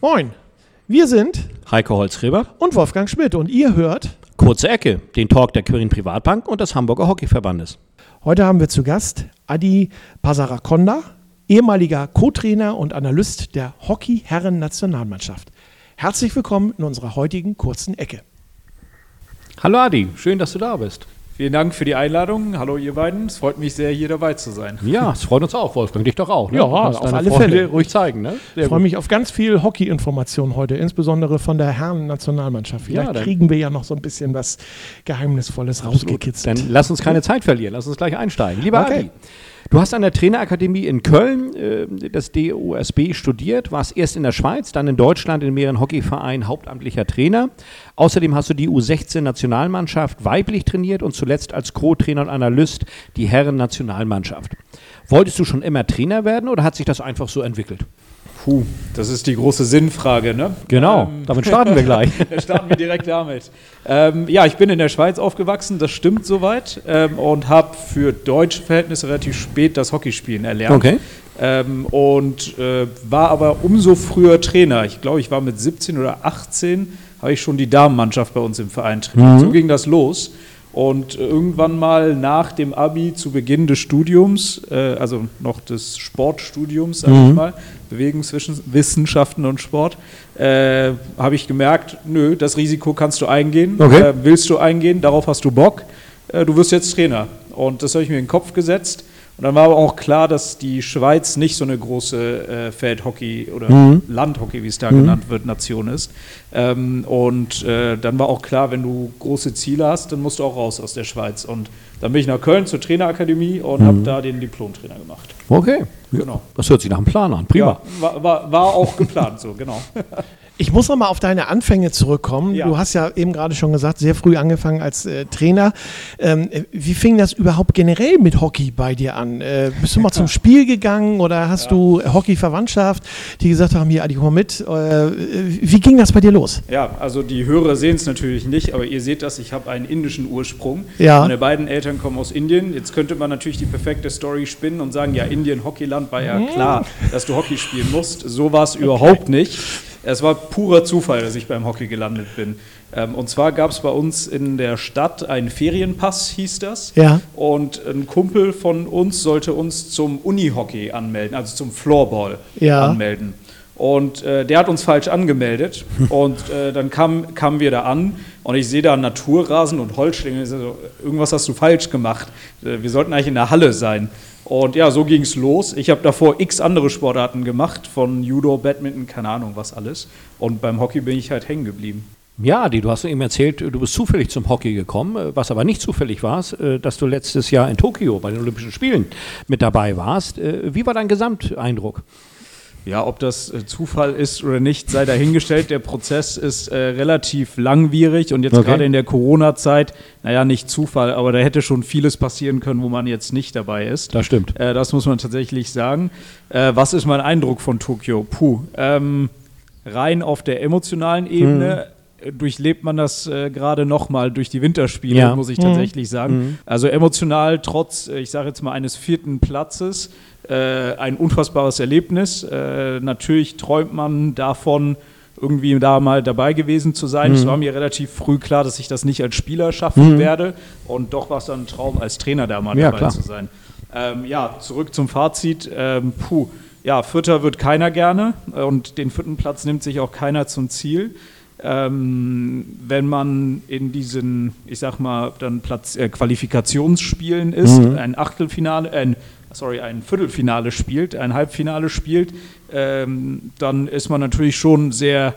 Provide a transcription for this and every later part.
Moin, wir sind Heiko Holzgräber und Wolfgang Schmidt und ihr hört Kurze Ecke, den Talk der Quirin Privatbank und des Hamburger Hockeyverbandes. Heute haben wir zu Gast Adi Pasarakonda, ehemaliger Co-Trainer und Analyst der Hockey-Herren-Nationalmannschaft. Herzlich willkommen in unserer heutigen kurzen Ecke. Hallo Adi, schön, dass du da bist. Vielen Dank für die Einladung. Hallo ihr beiden. Es freut mich sehr, hier dabei zu sein. Ja, es freut uns auch, Wolfgang. Dich doch auch. Ne? Ja, auf alle Freude Fälle. Ruhig zeigen. Ne? Ich freue mich auf ganz viel Hockey-Informationen heute, insbesondere von der Herren-Nationalmannschaft. Vielleicht dann- kriegen wir ja noch so ein bisschen was Geheimnisvolles rausgekitzelt. Dann lass uns keine Zeit verlieren. Lass uns gleich einsteigen. Lieber Okay. Adi, du hast an der Trainerakademie in Köln äh, das DOSB studiert, warst erst in der Schweiz, dann in Deutschland in mehreren Hockeyvereinen hauptamtlicher Trainer. Außerdem hast du die U16-Nationalmannschaft weiblich trainiert und zuletzt als Co-Trainer und Analyst die Herren-Nationalmannschaft. Wolltest du schon immer Trainer werden oder hat sich das einfach so entwickelt? Puh, das ist die große Sinnfrage, ne? Genau, Ähm, damit starten wir gleich. starten wir direkt damit. Ähm, ja, ich bin in der Schweiz aufgewachsen, das stimmt soweit. Ähm, und habe für deutsche Verhältnisse relativ spät das Hockeyspielen erlernt. Okay. Ähm, und äh, war aber umso früher Trainer. Ich glaube, ich war mit 17 oder 18, habe ich schon die Damenmannschaft bei uns im Verein trainiert. So ging das los. Und irgendwann mal nach dem Abi zu Beginn des Studiums, äh, also noch des Sportstudiums, sag ich mal, Bewegungswissenschaften und Sport, äh, habe ich gemerkt, nö, das Risiko kannst du eingehen. Okay. Äh, willst du eingehen, darauf hast du Bock. Äh, du wirst jetzt Trainer. Und das habe ich mir in den Kopf gesetzt. Und dann war aber auch klar, dass die Schweiz nicht so eine große äh, Feldhockey oder Mhm. Landhockey, wie es da genannt wird, Nation ist. Ähm, und äh, dann war auch klar, wenn du große Ziele hast, dann musst du auch raus aus der Schweiz. Und dann bin ich nach Köln zur Trainerakademie und habe da den Diplomtrainer gemacht. Okay. Genau. Das hört sich nach einem Plan an. Prima. Ja, war, war, war auch geplant so, genau. Ich muss noch mal auf deine Anfänge zurückkommen. Ja. Du hast ja eben gerade schon gesagt, sehr früh angefangen als äh, Trainer. Ähm, äh, wie fing das überhaupt generell mit Hockey bei dir an? Äh, bist du mal zum Spiel gegangen oder hast du Hockey-Verwandtschaft, die gesagt haben, hier, Adi, komm mal mit? Äh, wie ging das bei dir los? Ja, also die Hörer sehen es natürlich nicht, aber ihr seht das, ich habe einen indischen Ursprung. Ja. Meine beiden Eltern kommen aus Indien. Jetzt könnte man natürlich die perfekte Story spinnen und sagen, ja, Indien, Hockeyland, war ja klar, dass du Hockey spielen musst. So war es überhaupt nicht. Es war purer Zufall, dass ich beim Hockey gelandet bin. Ähm, und zwar gab es bei uns in der Stadt einen Ferienpass, hieß das. Ja. Und ein Kumpel von uns sollte uns zum Unihockey anmelden, also zum Floorball Ja. anmelden. Und äh, der hat uns falsch angemeldet. Und äh, dann kam, kamen wir da an und ich sehe da Naturrasen und Holzschläge. Ich so, irgendwas hast du falsch gemacht. Äh, wir sollten eigentlich in der Halle sein. Und ja, so ging es los. Ich habe davor x andere Sportarten gemacht, von Judo, Badminton, keine Ahnung was alles. Und beim Hockey bin ich halt hängen geblieben. Ja, Adi, du hast eben erzählt, du bist zufällig zum Hockey gekommen, äh, was aber nicht zufällig war, äh, dass du letztes Jahr in Tokio bei den Olympischen Spielen mit dabei warst. Äh, Wie war dein Gesamteindruck? Ja, ob das äh, Zufall ist oder nicht, sei dahingestellt. Der Prozess ist äh, relativ langwierig und jetzt Okay. gerade in der Corona-Zeit, naja, nicht Zufall, aber da hätte schon vieles passieren können, wo man jetzt nicht dabei ist. Das stimmt. Äh, das muss man tatsächlich sagen. Äh, was ist mein Eindruck von Tokio? Puh, ähm, rein auf der emotionalen Ebene. äh, Durchlebt man das äh, gerade nochmal durch die Winterspiele, Ja. muss ich tatsächlich sagen. Also emotional, trotz, äh, ich sage jetzt mal, eines vierten Platzes, äh, ein unfassbares Erlebnis. Äh, natürlich träumt man davon, irgendwie da mal dabei gewesen zu sein. Es war mir relativ früh klar, dass ich das nicht als Spieler schaffen werde. Und doch war es dann ein Traum, als Trainer da mal Ja, dabei klar. zu sein. Ähm, ja, zurück zum Fazit. Ähm, puh, ja, Vierter wird keiner gerne und den vierten Platz nimmt sich auch keiner zum Ziel. Ähm, wenn man in diesen, ich sag mal, dann Platz äh, Qualifikationsspielen ist, ein Achtelfinale, äh, ein, sorry, ein Viertelfinale spielt, ein Halbfinale spielt, ähm, dann ist man natürlich schon sehr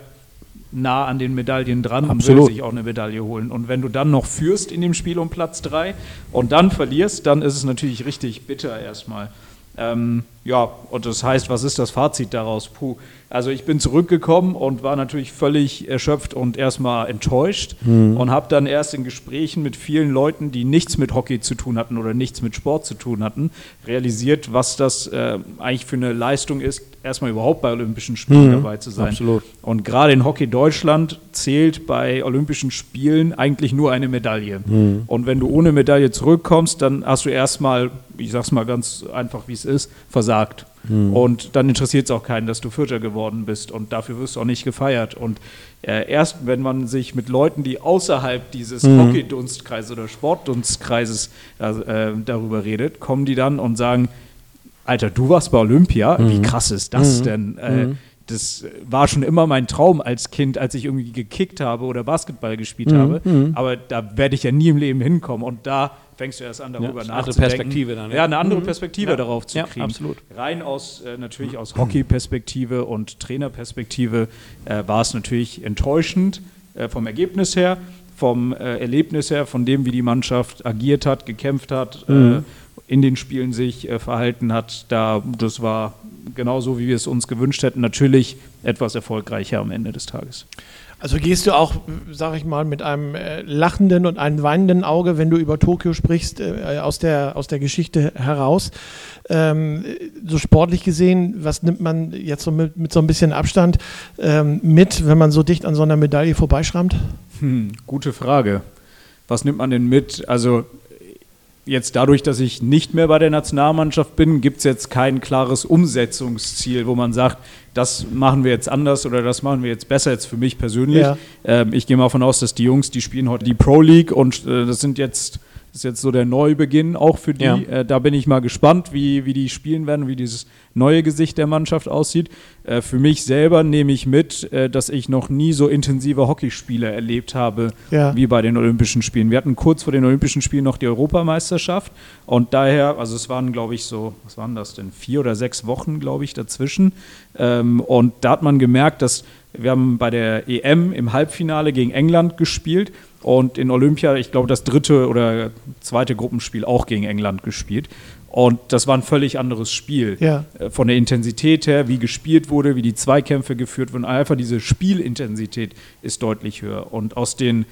nah an den Medaillen dran und Absolut. will sich auch eine Medaille holen. Und wenn du dann noch führst in dem Spiel um Platz 3 und dann verlierst, dann ist es natürlich richtig bitter erstmal. Ähm, ja, und das heißt, was ist das Fazit daraus? Puh. Also ich bin zurückgekommen und war natürlich völlig erschöpft und erstmal enttäuscht und habe dann erst in Gesprächen mit vielen Leuten, die nichts mit Hockey zu tun hatten oder nichts mit Sport zu tun hatten, realisiert, was das äh, eigentlich für eine Leistung ist, erstmal überhaupt bei Olympischen Spielen dabei zu sein. absolut. Und gerade in Hockey Deutschland zählt bei Olympischen Spielen eigentlich nur eine Medaille. Und wenn du ohne Medaille zurückkommst, dann hast du erstmal, ich sag's mal ganz einfach, wie es ist, versagt versagt. Mhm. Und dann interessiert es auch keinen, dass du Vierter geworden bist und dafür wirst du auch nicht gefeiert. Und äh, erst wenn man sich mit Leuten, die außerhalb dieses mhm. Hockey-Dunstkreises oder Sportdunstkreises äh, darüber redet, kommen die dann und sagen, Alter, du warst bei Olympia, mhm. wie krass ist das mhm. denn? Äh, mhm. das war schon immer mein Traum als Kind, als ich irgendwie gekickt habe oder Basketball gespielt mhm. habe. Mhm. Aber da werde ich ja nie im Leben hinkommen. Und da fängst du erst an, darüber ja, nachzudenken. Andere Perspektive dann. Ja, ja eine andere Perspektive ja. darauf zu kriegen. absolut. Rein aus, äh, natürlich aus Hockey-Perspektive und Trainerperspektive äh, war es natürlich enttäuschend äh, vom Ergebnis her, vom äh, Erlebnis her, von dem, wie die Mannschaft agiert hat, gekämpft hat, äh, mhm. in den Spielen sich äh, verhalten hat. Da, das war genauso, wie wir es uns gewünscht hätten. Natürlich etwas erfolgreicher am Ende des Tages. Also gehst du auch, sag ich mal, mit einem äh, lachenden und einem weinenden Auge, wenn du über Tokio sprichst, äh, aus, der, aus der Geschichte heraus. Ähm, so sportlich gesehen, was nimmt man jetzt so mit, mit so ein bisschen Abstand ähm, mit, wenn man so dicht an so einer Medaille vorbeischrammt? Hm, gute Frage. Was nimmt man denn mit? Also jetzt dadurch, dass ich nicht mehr bei der Nationalmannschaft bin, gibt es jetzt kein klares Umsetzungsziel, wo man sagt, das machen wir jetzt anders oder das machen wir jetzt besser, jetzt für mich persönlich. Ja. Ähm, ich gehe mal davon aus, dass die Jungs, die spielen heute die Pro League und äh, das sind jetzt ist jetzt so der Neubeginn auch für die. Ja. Äh, da bin ich mal gespannt, wie, wie die spielen werden, wie dieses neue Gesicht der Mannschaft aussieht. Äh, für mich selber nehme ich mit, äh, dass ich noch nie so intensive Hockeyspiele erlebt habe ja. wie bei den Olympischen Spielen. Wir hatten kurz vor den Olympischen Spielen noch die Europameisterschaft und daher, also es waren, glaube ich, so, was waren das denn, vier oder sechs Wochen, glaube ich, dazwischen. Ähm, und da hat man gemerkt, dass wir haben bei der EM im Halbfinale gegen England gespielt und in Olympia, ich glaube, das dritte oder zweite Gruppenspiel auch gegen England gespielt. Und das war ein völlig anderes Spiel. Ja. Äh, von der Intensität her, wie gespielt wurde, wie die Zweikämpfe geführt wurden. Einfach diese Spielintensität ist deutlich höher. Und aus den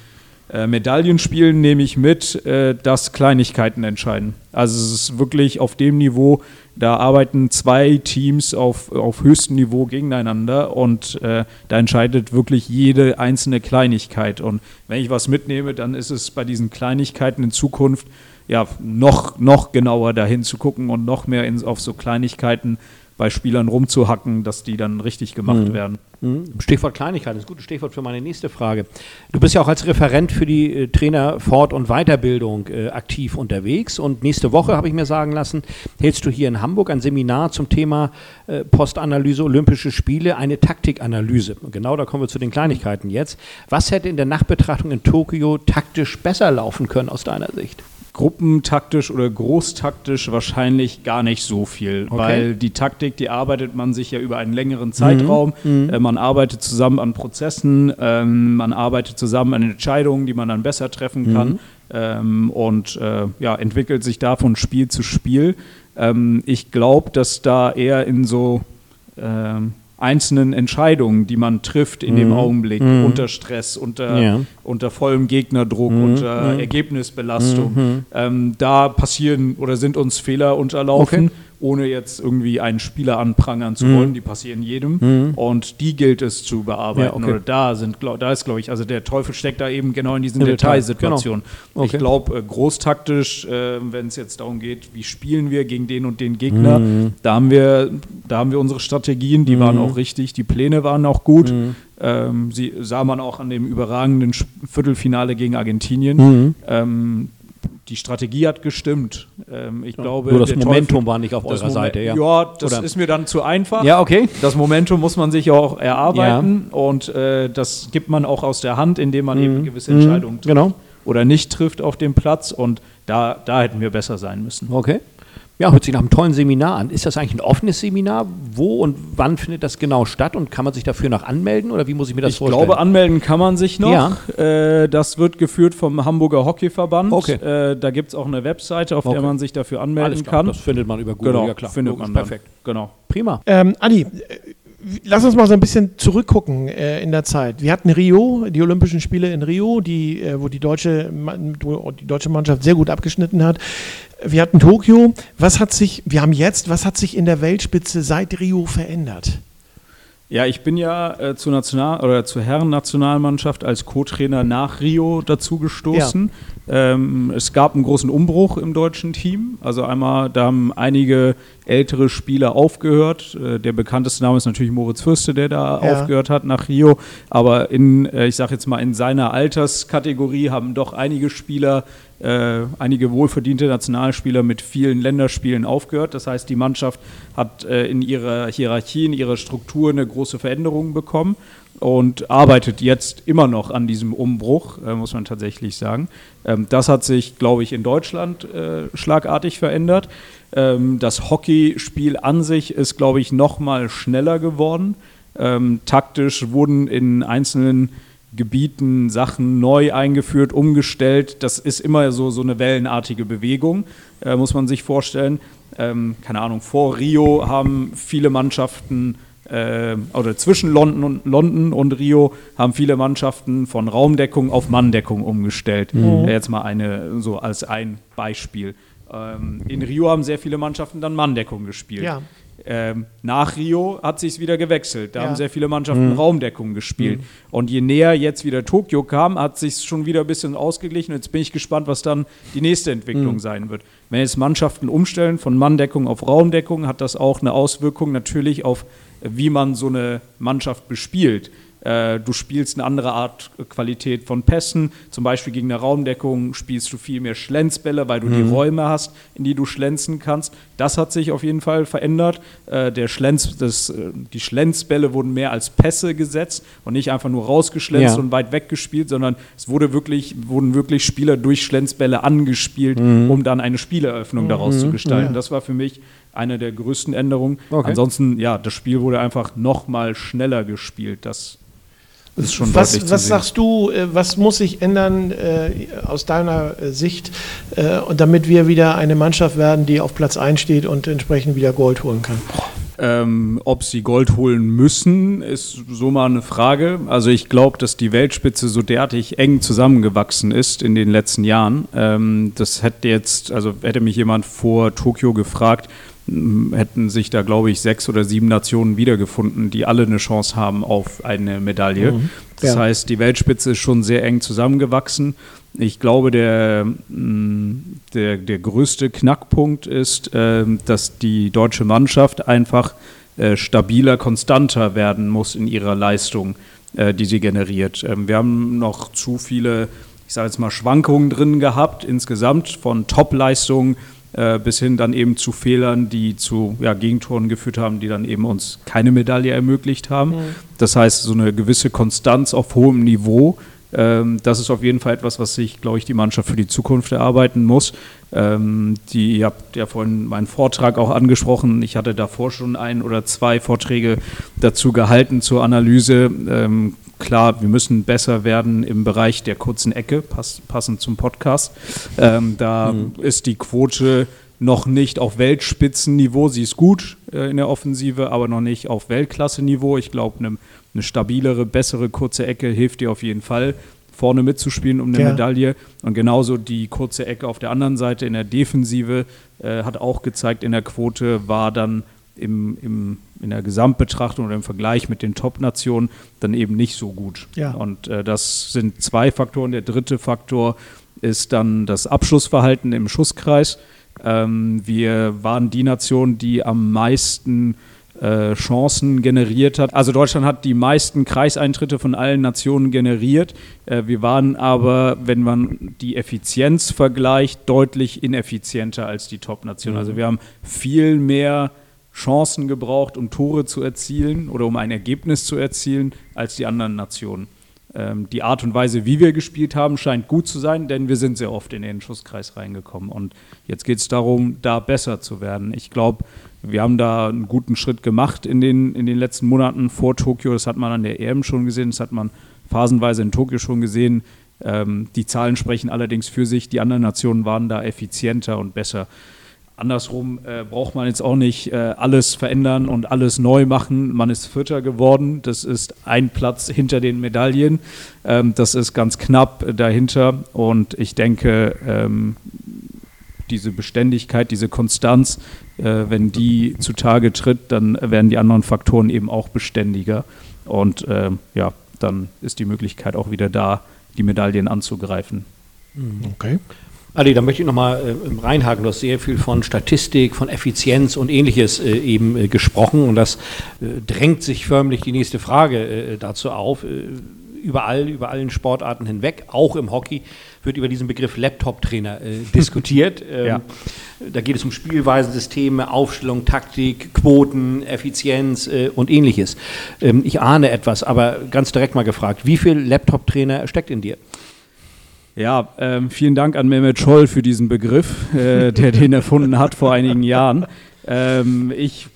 äh, Medaillenspielen nehme ich mit, äh, dass Kleinigkeiten entscheiden. Also es ist wirklich auf dem Niveau, da arbeiten zwei Teams auf, auf höchstem Niveau gegeneinander und äh, da entscheidet wirklich jede einzelne Kleinigkeit. Und wenn ich was mitnehme, dann ist es bei diesen Kleinigkeiten in Zukunft ja noch, noch genauer dahin zu gucken und noch mehr in, auf so Kleinigkeiten bei Spielern rumzuhacken, dass die dann richtig gemacht mhm. werden. Mhm. Stichwort Kleinigkeit, das ist ein gutes Stichwort für meine nächste Frage. Du bist ja auch als Referent für die äh, Trainer Fort- und Weiterbildung äh, aktiv unterwegs und nächste Woche, habe ich mir sagen lassen, hältst du hier in Hamburg ein Seminar zum Thema äh, Postanalyse Olympische Spiele, eine Taktikanalyse. Und genau da kommen wir zu den Kleinigkeiten jetzt. Was hätte in der Nachbetrachtung in Tokio taktisch besser laufen können aus deiner Sicht? Gruppentaktisch oder großtaktisch wahrscheinlich gar nicht so viel, okay. weil die Taktik, die arbeitet man sich ja über einen längeren Zeitraum. Mhm. mhm. Äh, man arbeitet zusammen an Prozessen, ähm, man arbeitet zusammen an Entscheidungen, die man dann besser treffen kann mhm. ähm, und äh, ja, entwickelt sich da von Spiel zu Spiel. Ähm, ich glaube, dass da eher in so ähm, einzelnen Entscheidungen, die man trifft in mhm. dem Augenblick, mhm. unter Stress, unter, ja. unter vollem Gegnerdruck, mhm. unter mhm. Ergebnisbelastung. Mhm. Ähm, da passieren oder sind uns Fehler unterlaufen. Okay ohne jetzt irgendwie einen Spieler anprangern zu mhm. wollen. Die passieren jedem. Mhm. Und die gilt es zu bearbeiten. Ja, okay. Oder da sind, glaub, da ist, glaube ich, also der Teufel steckt da eben genau in diesen Detailsituationen. Genau. Okay. Ich glaube, äh, großtaktisch, äh, wenn es jetzt darum geht, wie spielen wir gegen den und den Gegner, mhm. da haben wir, da haben wir unsere Strategien, die waren mhm. auch richtig, die Pläne waren auch gut. Mhm. Ähm, sie sah man auch an dem überragenden Viertelfinale gegen Argentinien. Mhm. Ähm, die Strategie hat gestimmt. Ähm, ich ja, glaube, nur das Momentum Teufel, war nicht auf eurer Seite. Ja, ja das Oder? ist mir dann zu einfach. Ja, okay. Das Momentum muss man sich auch erarbeiten ja. und äh, das gibt man auch aus der Hand, indem man mhm. eben gewisse Entscheidungen mhm. trifft genau. oder nicht trifft auf dem Platz und da, da hätten wir besser sein müssen. Okay. Ja, hört sich nach einem tollen Seminar an. Ist das eigentlich ein offenes Seminar? Wo und wann findet das genau statt? Und kann man sich dafür noch anmelden oder wie muss ich mir das ich vorstellen? Ich glaube, anmelden kann man sich noch. Ja. Äh, das wird geführt vom Hamburger Hockeyverband. Okay. Äh, da gibt es auch eine Webseite, auf okay. der man sich dafür anmelden kann. Das findet man über Google. Genau, ja, klar. findet man perfekt. Genau. Prima. Ähm, Adi, Lass uns mal so ein bisschen zurückgucken äh, in der Zeit. Wir hatten Rio, die Olympischen Spiele in Rio, die, äh, wo die deutsche, wo die deutsche Mannschaft sehr gut abgeschnitten hat. Wir hatten Tokio. Was hat sich, wir haben jetzt, was hat sich in der Weltspitze seit Rio verändert? Ja, ich bin ja äh, zur National oder zur Herren-Nationalmannschaft als Co-Trainer nach Rio dazugestoßen. Ja. Ähm, es gab einen großen Umbruch im deutschen Team. Also einmal, da haben einige ältere Spieler aufgehört. Äh, der bekannteste Name ist natürlich Moritz Fürste, der da ja. aufgehört hat nach Rio. Aber in, äh, ich sage jetzt mal, in seiner Alterskategorie haben doch einige Spieler äh, einige wohlverdiente Nationalspieler mit vielen Länderspielen aufgehört. Das heißt, die Mannschaft hat äh, in ihrer Hierarchie, in ihrer Struktur eine große Veränderung bekommen und arbeitet jetzt immer noch an diesem Umbruch, äh, muss man tatsächlich sagen. Ähm, das hat sich, glaube ich, in Deutschland äh, schlagartig verändert. Ähm, das Hockeyspiel an sich ist, glaube ich, noch mal schneller geworden. Ähm, taktisch wurden in einzelnen Gebieten Sachen neu eingeführt, umgestellt. Das ist immer so, so eine wellenartige Bewegung, äh, muss man sich vorstellen. Ähm, keine Ahnung, vor Rio haben viele Mannschaften äh, oder zwischen London und, London und Rio haben viele Mannschaften von Raumdeckung auf Manndeckung umgestellt. Mhm. Äh, jetzt mal eine, so als ein Beispiel. Ähm, in Rio haben sehr viele Mannschaften dann Manndeckung gespielt. Ja. Ähm, nach Rio hat sich wieder gewechselt. Da ja. haben sehr viele Mannschaften mhm. Raumdeckung gespielt. Mhm. Und je näher jetzt wieder Tokio kam, hat sich schon wieder ein bisschen ausgeglichen. Jetzt bin ich gespannt, was dann die nächste Entwicklung mhm. sein wird. Wenn jetzt Mannschaften umstellen von Manndeckung auf Raumdeckung, hat das auch eine Auswirkung natürlich auf, wie man so eine Mannschaft bespielt. Äh, du spielst eine andere Art äh, Qualität von Pässen. Zum Beispiel gegen eine Raumdeckung spielst du viel mehr Schlenzbälle, weil du mhm. die Räume hast, in die du schlänzen kannst. Das hat sich auf jeden Fall verändert. Äh, der Schlenz, das, die Schlenzbälle wurden mehr als Pässe gesetzt und nicht einfach nur rausgeschlänzt ja. und weit weggespielt, sondern es wurde wirklich, wurden wirklich Spieler durch Schlenzbälle angespielt, mhm. um dann eine Spieleröffnung mhm. daraus zu gestalten. Ja. Das war für mich eine der größten Änderungen. Okay. Ansonsten, ja, das Spiel wurde einfach noch mal schneller gespielt. Das ist schon was, was sagst du, äh, was muss sich ändern äh, aus deiner äh, Sicht, äh, damit wir wieder eine Mannschaft werden, die auf Platz 1 steht und entsprechend wieder Gold holen kann? Ähm, ob sie Gold holen müssen, ist so mal eine Frage. Also ich glaube, dass die Weltspitze so derartig eng zusammengewachsen ist in den letzten Jahren. Ähm, das hätte jetzt, also hätte mich jemand vor Tokio gefragt, hätten sich da, glaube ich, sechs oder sieben Nationen wiedergefunden, die alle eine Chance haben auf eine Medaille. Mhm. Das ja. heißt, die Weltspitze ist schon sehr eng zusammengewachsen. Ich glaube, der, mm, der, der größte Knackpunkt ist, äh, dass die deutsche Mannschaft einfach äh, stabiler, konstanter werden muss in ihrer Leistung, äh, die sie generiert. Ähm, wir haben noch zu viele, ich sage jetzt mal, Schwankungen drin gehabt, insgesamt von Top-Leistungen bis hin dann eben zu Fehlern, die zu ja, Gegentoren geführt haben, die dann eben uns keine Medaille ermöglicht haben. Mhm. Das heißt, so eine gewisse Konstanz auf hohem Niveau, ähm, das ist auf jeden Fall etwas, was sich, glaube ich, die Mannschaft für die Zukunft erarbeiten muss. Ähm, die, ihr habt ja vorhin meinen Vortrag auch angesprochen. Ich hatte davor schon ein oder zwei Vorträge dazu gehalten zur Analyse. Ähm, klar, wir müssen besser werden im Bereich der kurzen Ecke, pass, passend zum Podcast. Ähm, da mhm. ist die Quote noch nicht auf Weltspitzenniveau. Sie ist gut äh, in der Offensive, aber noch nicht auf Weltklasse-Niveau. Ich glaube, eine ne stabilere, bessere kurze Ecke hilft dir auf jeden Fall, vorne mitzuspielen um eine ja. Medaille. Und genauso die kurze Ecke auf der anderen Seite in der Defensive äh, hat auch gezeigt, in der Quote war dann im, im, in der Gesamtbetrachtung oder im Vergleich mit den Top-Nationen dann eben nicht so gut. Ja. Und äh, das sind zwei Faktoren. Der dritte Faktor ist dann das Abschlussverhalten im Schusskreis. Ähm, wir waren die Nation, die am meisten äh, Chancen generiert hat. Also Deutschland hat die meisten Kreiseintritte von allen Nationen generiert. Äh, wir waren aber, wenn man die Effizienz vergleicht, deutlich ineffizienter als die Top-Nation. Mhm. Also wir haben viel mehr Chancen gebraucht, um Tore zu erzielen oder um ein Ergebnis zu erzielen, als die anderen Nationen. Ähm, die Art und Weise, wie wir gespielt haben, scheint gut zu sein, denn wir sind sehr oft in den Schusskreis reingekommen. Und jetzt geht es darum, da besser zu werden. Ich glaube, wir haben da einen guten Schritt gemacht in den, in den letzten Monaten vor Tokio. Das hat man an der EM schon gesehen, das hat man phasenweise in Tokio schon gesehen. Ähm, die Zahlen sprechen allerdings für sich. Die anderen Nationen waren da effizienter und besser. Andersrum äh, braucht man jetzt auch nicht äh, alles verändern und alles neu machen. Man ist Vierter geworden. Das ist ein Platz hinter den Medaillen. Ähm, das ist ganz knapp dahinter. Und ich denke, ähm, diese Beständigkeit, diese Konstanz, äh, wenn die zutage tritt, dann werden die anderen Faktoren eben auch beständiger. Und äh, ja, dann ist die Möglichkeit auch wieder da, die Medaillen anzugreifen. Okay. Adi, da möchte ich nochmal äh, reinhaken. Du hast sehr viel von Statistik, von Effizienz und ähnliches äh, eben äh, gesprochen und das äh, drängt sich förmlich die nächste Frage äh, dazu auf. Äh, überall, über allen Sportarten hinweg, auch im Hockey, wird über diesen Begriff Laptop-Trainer diskutiert. Ähm, ja. Da geht es um Spielweisensysteme, Aufstellung, Taktik, Quoten, Effizienz und ähnliches. Ähm, ich ahne etwas, aber ganz direkt mal gefragt, wie viel Laptop-Trainer steckt in dir? Ja, ähm, vielen Dank an Mehmet Scholl für diesen Begriff, äh, der den erfunden hat vor einigen Jahren. Ähm, ich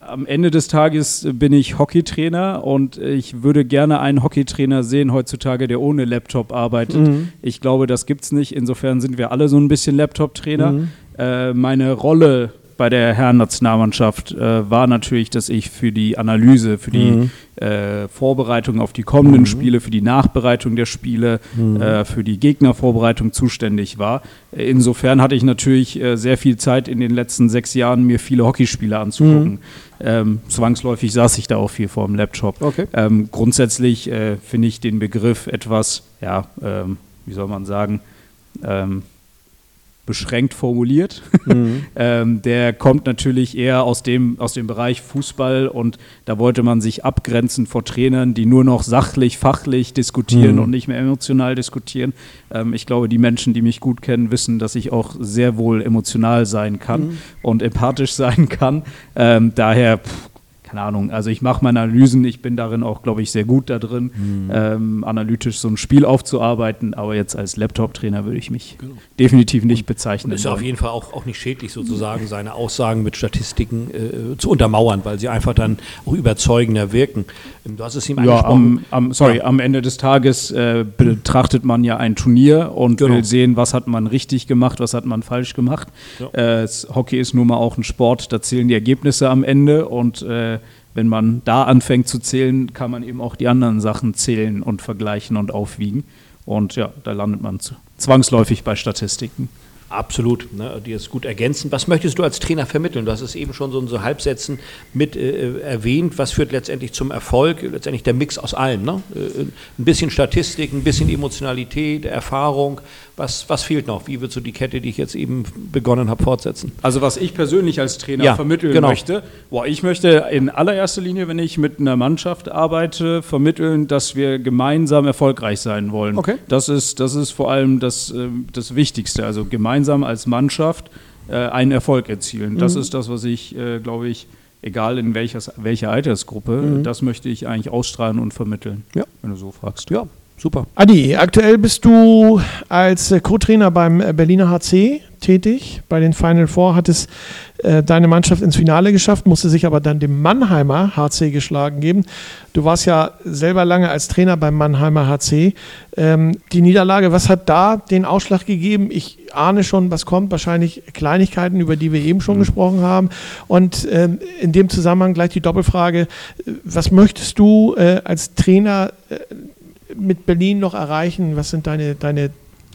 am Ende des Tages bin ich Hockeytrainer und ich würde gerne einen Hockeytrainer sehen heutzutage, der ohne Laptop arbeitet. Mhm. Ich glaube, das gibt es nicht. Insofern sind wir alle so ein bisschen Laptop-Trainer. Mhm. Äh, meine Rolle bei der Herren-Nationalmannschaft äh, war natürlich, dass ich für die Analyse, für die mhm. äh, Vorbereitung auf die kommenden mhm. Spiele, für die Nachbereitung der Spiele, mhm. äh, für die Gegnervorbereitung zuständig war. Insofern hatte ich natürlich äh, sehr viel Zeit in den letzten sechs Jahren, mir viele Hockeyspiele anzugucken. Mhm. Ähm, zwangsläufig saß ich da auch viel vor dem Laptop. Okay. Ähm, grundsätzlich äh, finde ich den Begriff etwas, ja, ähm, wie soll man sagen, ähm, beschränkt formuliert. Mhm. ähm, der kommt natürlich eher aus dem, aus dem Bereich Fußball und da wollte man sich abgrenzen vor Trainern, die nur noch sachlich, fachlich diskutieren mhm. und nicht mehr emotional diskutieren. Ähm, ich glaube, die Menschen, die mich gut kennen, wissen, dass ich auch sehr wohl emotional sein kann mhm. und empathisch sein kann. Ähm, daher pff, keine Ahnung, also ich mache meine Analysen, ich bin darin auch, glaube ich, sehr gut da drin, mhm. ähm, analytisch so ein Spiel aufzuarbeiten, aber jetzt als Laptop-Trainer würde ich mich genau. definitiv nicht bezeichnen. Und ist auf jeden Fall auch, auch nicht schädlich, sozusagen seine Aussagen mit Statistiken äh, zu untermauern, weil sie einfach dann auch überzeugender wirken. Du hast es ihm ja, am, am, sorry, ja. am Ende des Tages äh, betrachtet man ja ein Turnier und genau. will sehen, was hat man richtig gemacht, was hat man falsch gemacht. Ja. Äh, Hockey ist nun mal auch ein Sport, da zählen die Ergebnisse am Ende und äh, wenn man da anfängt zu zählen, kann man eben auch die anderen Sachen zählen und vergleichen und aufwiegen. Und ja, da landet man zwangsläufig bei Statistiken. Absolut, ne, die es gut ergänzen. Was möchtest du als Trainer vermitteln? Du hast es eben schon so in so Halbsätzen mit äh, erwähnt. Was führt letztendlich zum Erfolg? Letztendlich der Mix aus allem. Ne? Äh, ein bisschen Statistik, ein bisschen Emotionalität, Erfahrung. Was, was fehlt noch? Wie wird so die Kette, die ich jetzt eben begonnen habe, fortsetzen? Also was ich persönlich als Trainer ja, vermitteln genau. möchte, boah, ich möchte in allererster Linie, wenn ich mit einer Mannschaft arbeite, vermitteln, dass wir gemeinsam erfolgreich sein wollen. Okay. Das ist, das ist vor allem das, äh, das Wichtigste. Also gemeinsam als Mannschaft äh, einen Erfolg erzielen. Das mhm. ist das, was ich, äh, glaube ich, egal in welches, welcher Altersgruppe, mhm. das möchte ich eigentlich ausstrahlen und vermitteln, ja. wenn du so fragst. Ja, Super. Adi, aktuell bist du als äh, Co-Trainer beim äh, Berliner HC tätig. Bei den Final Four hat es äh, deine Mannschaft ins Finale geschafft, musste sich aber dann dem Mannheimer HC geschlagen geben. Du warst ja selber lange als Trainer beim Mannheimer HC. Ähm, die Niederlage, was hat da den Ausschlag gegeben? Ich ahne schon, was kommt. Wahrscheinlich Kleinigkeiten, über die wir eben schon mhm. gesprochen haben. Und ähm, in dem Zusammenhang gleich die Doppelfrage: äh, Was möchtest du äh, als Trainer äh, mit Berlin noch erreichen? Was sind deine, deine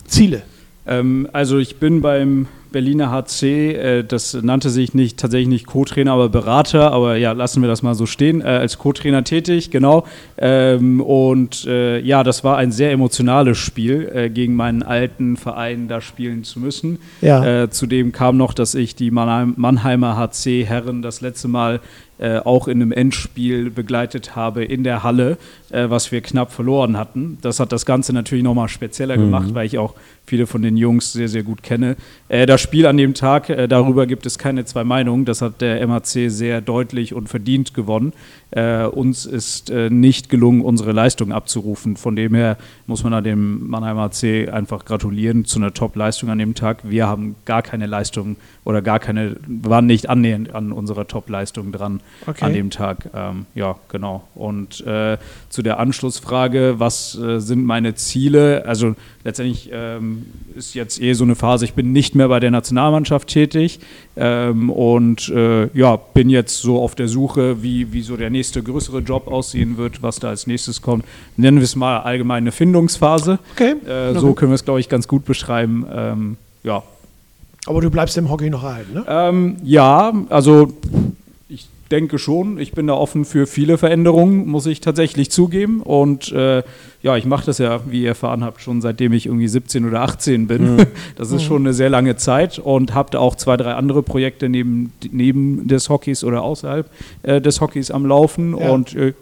Ziele? Ähm, also ich bin beim Berliner HC, äh, das nannte sich nicht tatsächlich nicht Co-Trainer, aber Berater, aber ja, lassen wir das mal so stehen, äh, als Co-Trainer tätig, genau. Ähm, und äh, ja, das war ein sehr emotionales Spiel, äh, gegen meinen alten Verein da spielen zu müssen. Ja. Äh, zudem kam noch, dass ich die Mannheim, Mannheimer HC Herren das letzte Mal äh, auch in einem Endspiel begleitet habe in der Halle, äh, was wir knapp verloren hatten. Das hat das Ganze natürlich nochmal spezieller mhm. gemacht, weil ich auch viele von den Jungs sehr, sehr gut kenne. Äh, das Spiel an dem Tag, äh, darüber gibt es keine zwei Meinungen. Das hat der MHC sehr deutlich und verdient gewonnen. Äh, uns ist nicht gelungen, unsere Leistung abzurufen. Von dem her muss man dem Mannheimer AC einfach gratulieren zu einer Top-Leistung an dem Tag. Wir haben gar keine Leistung oder gar keine, waren nicht annähernd an unserer Top-Leistung dran okay. an dem Tag. Ähm, ja, genau. Und äh, zu der Anschlussfrage, was äh, sind meine Ziele? Also letztendlich ähm, ist jetzt eh so eine Phase, ich bin nicht mehr bei der Nationalmannschaft tätig ähm, und äh, ja, bin jetzt so auf der Suche, wie, wie so der nächste größere Job aussehen wird, was da als nächstes kommt. Nennen wir es mal allgemeine Findungsphase. Okay. Äh, so können wir es, glaube ich, ganz gut beschreiben. Ähm, ja, Aber du bleibst im Hockey noch erhalten, ne? Ähm, ja, also ich denke schon. Ich bin da offen für viele Veränderungen, muss ich tatsächlich zugeben. Und äh, ja, ich mache das ja, wie ihr erfahren habt, schon seitdem ich irgendwie 17 oder 18 bin. Mhm. Das ist schon eine sehr lange Zeit und habe da auch zwei, drei andere Projekte neben, neben des Hockeys oder außerhalb äh, des Hockeys am Laufen. Ja. Und äh,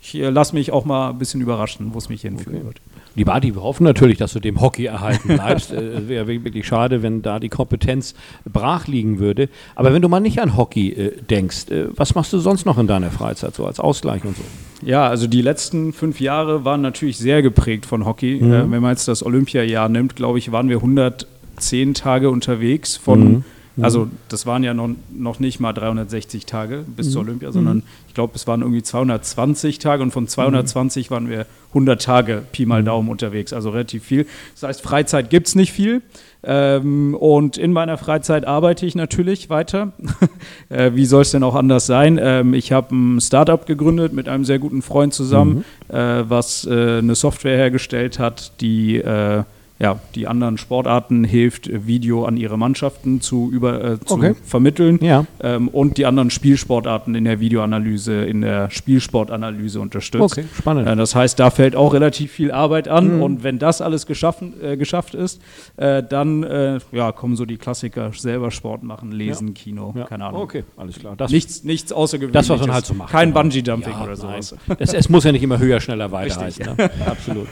ich äh, lasse mich auch mal ein bisschen überraschen, wo es mich hinführen okay. wird. Lieber Adi, wir hoffen natürlich, dass du dem Hockey erhalten bleibst. Äh, es wäre wirklich schade, wenn da die Kompetenz brach liegen würde. Aber wenn du mal nicht an Hockey äh, denkst, äh, was machst du sonst noch in deiner Freizeit, so als Ausgleich und so? Ja, also die letzten fünf Jahre waren natürlich sehr geprägt von Hockey. Mhm. Äh, wenn man jetzt das Olympiajahr nimmt, glaube ich, waren wir 110 Tage unterwegs von. Mhm Mhm. Also das waren ja noch, noch nicht mal 360 Tage bis mhm. zur Olympia, sondern mhm. ich glaube, es waren irgendwie 220 Tage und von 220 mhm. waren wir 100 Tage Pi mal. Daumen unterwegs, also relativ viel. Das heißt, Freizeit gibt es nicht viel. Ähm, und in meiner Freizeit arbeite ich natürlich weiter. äh, wie soll es denn auch anders sein? Ähm, ich habe ein Startup gegründet mit einem sehr guten Freund zusammen, mhm. äh, was äh, eine Software hergestellt hat, die äh, ja, die anderen Sportarten hilft, Video an ihre Mannschaften zu, über, äh, zu okay. vermitteln ja. ähm, und die anderen Spielsportarten in der Videoanalyse, in der Spielsportanalyse unterstützt. Okay, spannend. Äh, das heißt, da fällt auch relativ viel Arbeit an mhm. und wenn das alles geschaffen, äh, geschafft ist, äh, dann äh, ja, kommen so die Klassiker, selber Sport machen, lesen, ja. Kino, ja. keine Ahnung. Okay, alles klar. Das nichts, nichts Außergewöhnliches. Das, was man halt so macht. Kein Bungee-Jumping oder sowas. Das, es muss ja nicht immer höher, schneller, weiter heißen. Ne? Absolut.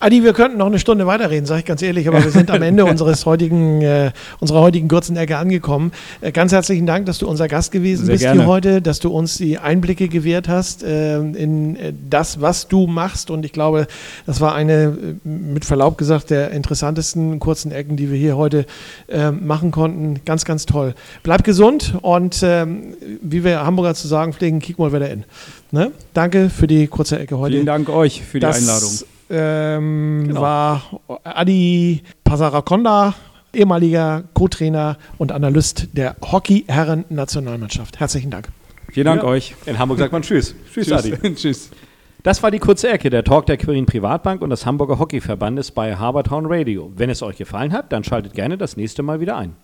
Adi, wir könnten noch eine Stunde weiterreden, sage ich ganz ehrlich, aber wir sind am Ende unseres heutigen, äh, unserer heutigen kurzen Ecke angekommen. Äh, ganz herzlichen Dank, dass du unser Gast gewesen Sehr bist gerne. hier heute, dass du uns die Einblicke gewährt hast äh, in das, was du machst. Und ich glaube, das war eine, äh, mit Verlaub gesagt, der interessantesten kurzen Ecken, die wir hier heute äh, machen konnten. Ganz, ganz toll. Bleib gesund und ähm, wie wir Hamburger zu sagen pflegen, kick mal wieder in. Ne? Danke für die kurze Ecke heute. Vielen Dank euch für die das, Einladung ähm, genau. war Adi Pasarakonda, ehemaliger Co-Trainer und Analyst der Hockey-Herren-Nationalmannschaft. Herzlichen Dank. Vielen Dank ja. euch. In Hamburg sagt man Tschüss. Tschüss, Tschüss. Adi. Tschüss. Das war die kurze Ecke, der Talk der Quirin Privatbank und des Hamburger Hockeyverbandes bei Habertown Radio. Wenn es euch gefallen hat, dann schaltet gerne das nächste Mal wieder ein.